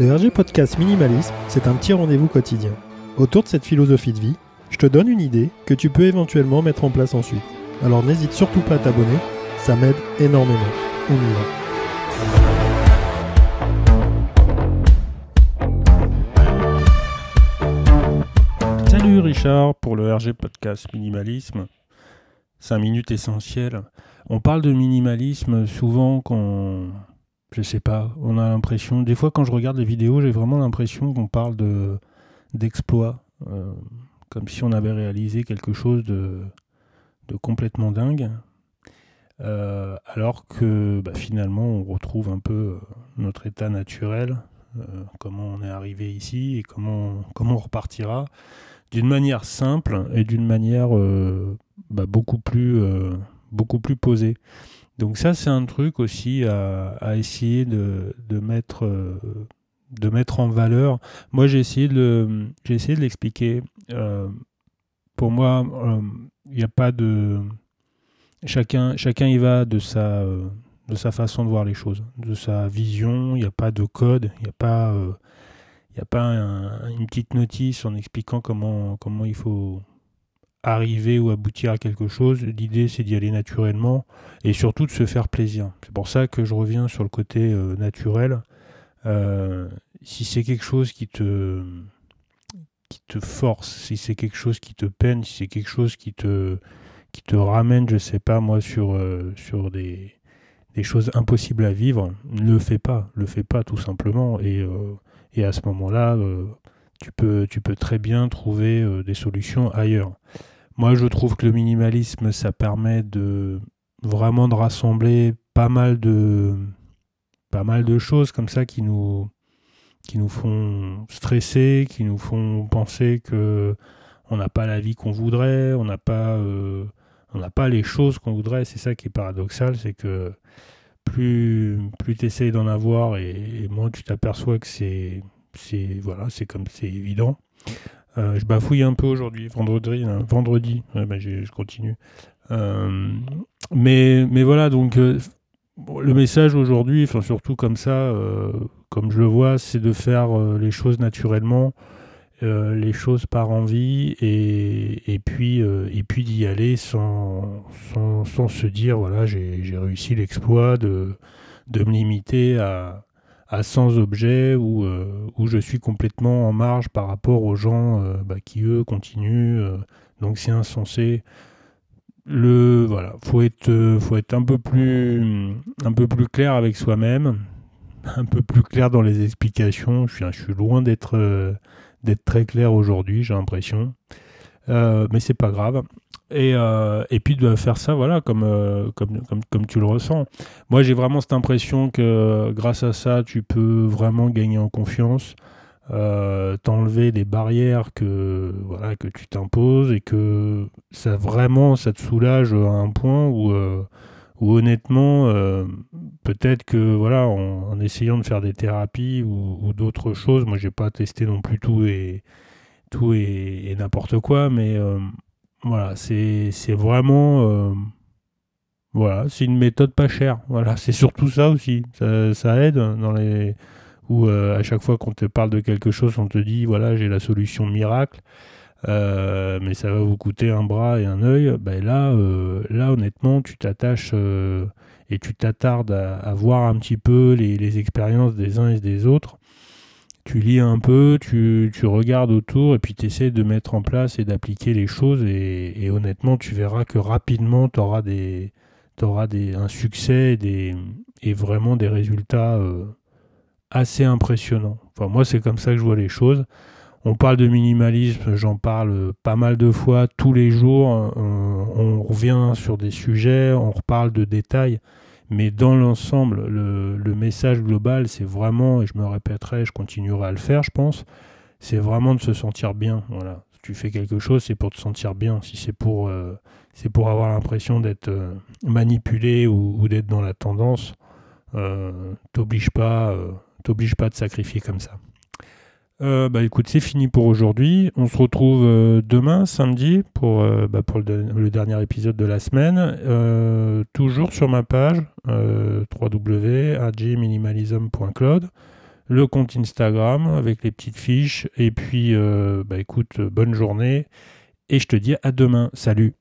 Le RG Podcast Minimalisme, c'est un petit rendez-vous quotidien. Autour de cette philosophie de vie, je te donne une idée que tu peux éventuellement mettre en place ensuite. Alors n'hésite surtout pas à t'abonner, ça m'aide énormément. On y va. Salut Richard pour le RG Podcast Minimalisme. 5 minutes essentielles. On parle de minimalisme souvent quand je sais pas, on a l'impression, des fois quand je regarde les vidéos, j'ai vraiment l'impression qu'on parle de d'exploit, euh, comme si on avait réalisé quelque chose de, complètement dingue, euh, alors que bah, finalement on retrouve un peu euh, notre état naturel, comment on est arrivé ici et comment, comment on repartira, d'une manière simple et d'une manière bah, beaucoup plus posée. Donc ça, c'est un truc aussi à, essayer de, mettre, euh, de mettre en valeur. Moi, j'ai essayé de, j'ai essayé de l'expliquer. Euh, pour moi, euh, il n'y a pas de... Chacun, chacun y va de sa, de sa façon de voir les choses, de sa vision. Il n'y a pas de code, il n'y a pas, a pas une petite notice en expliquant comment, comment il faut arriver ou aboutir à quelque chose. L'idée, c'est d'y aller naturellement et surtout de se faire plaisir. C'est pour ça que je reviens sur le côté euh, naturel. Euh, si c'est quelque chose qui te, qui te force, si c'est quelque chose qui te peine, si c'est quelque chose qui te, qui te ramène, je sais pas moi, sur, euh, sur des, des, choses impossibles à vivre, ne le fais pas. Le fais pas tout simplement. Et, et à ce moment-là, tu peux, tu peux très bien trouver euh, des solutions ailleurs. Moi, je trouve que le minimalisme, ça permet de vraiment de rassembler pas mal de, pas mal de choses comme ça qui nous, qui nous font stresser, qui nous font penser que on n'a pas la vie qu'on voudrait, on n'a pas, euh, on n'a pas les choses qu'on voudrait. C'est ça qui est paradoxal, c'est que plus, plus tu essayes d'en avoir et moins tu t'aperçois que c'est c'est voilà, c'est comme c'est évident. Euh, je bafouille un peu aujourd'hui, vendredi, hein, vendredi. Ben, je continue. Euh, mais mais voilà, donc euh, le message aujourd'hui, enfin surtout comme ça, comme je le vois, c'est de faire les choses naturellement. les choses par envie et, et puis, et puis d'y aller sans, sans, sans, se dire voilà j'ai réussi l'exploit de, de me limiter à, à 100 objets où, euh, où je suis complètement en marge par rapport aux gens euh, bah, qui eux continuent. Euh, donc c'est insensé. Le voilà, faut être, faut être un peu plus, un peu plus clair avec soi-même, un peu plus clair dans les explications. Je suis, je suis loin d'être, d'être très clair aujourd'hui, j'ai l'impression. Mais c'est pas grave. Et, euh, et, puis de faire ça, voilà, comme, euh, comme, comme, comme, tu le ressens. Moi, j'ai vraiment cette impression que grâce à ça, tu peux vraiment gagner en confiance, euh, t'enlever des barrières que, voilà, que tu t'imposes et que ça vraiment, ça te soulage à un point où, où honnêtement, peut-être que, voilà, en, essayant de faire des thérapies ou, d'autres choses, moi, j'ai pas testé non plus tout et, tout et, n'importe quoi, mais voilà, c'est vraiment. Euh, voilà, c'est une méthode pas chère. Voilà, c'est surtout ça aussi. Ça, aide dans les. Où euh, à chaque fois qu'on te parle de quelque chose, on te dit voilà, j'ai la solution miracle. Euh, mais ça va vous coûter un bras et un œil. Ben là, là, honnêtement, tu t'attaches et tu t'attardes à, voir un petit peu les expériences des uns et des autres tu lis un peu, tu, regardes autour et puis tu essaies de mettre en place et d'appliquer les choses et, honnêtement tu verras que rapidement tu auras, des, des, un succès et, des, et vraiment des résultats euh, assez impressionnants. Enfin moi c'est comme ça que je vois les choses. On parle de minimalisme, j'en parle pas mal de fois tous les jours. on revient sur des sujets, on reparle de détails. Mais dans l'ensemble, le, message global, c'est vraiment, et je me répéterai, je continuerai à le faire, je pense, c'est vraiment de se sentir bien. Voilà. Si tu fais quelque chose, c'est pour te sentir bien. Si c'est pour, euh, pour avoir l'impression d'être euh, manipulé ou, d'être dans la tendance, euh, t'oblige pas, t'oblige pas de sacrifier comme ça. Euh, bah c'est fini pour aujourd'hui. On se retrouve euh, demain, samedi, pour, euh, bah, le, dernier épisode de la semaine. toujours sur ma page www.agminimalism.cloud. le compte Instagram avec les petites fiches. Et puis, bah écoute, bonne journée. Et je te dis à demain. Salut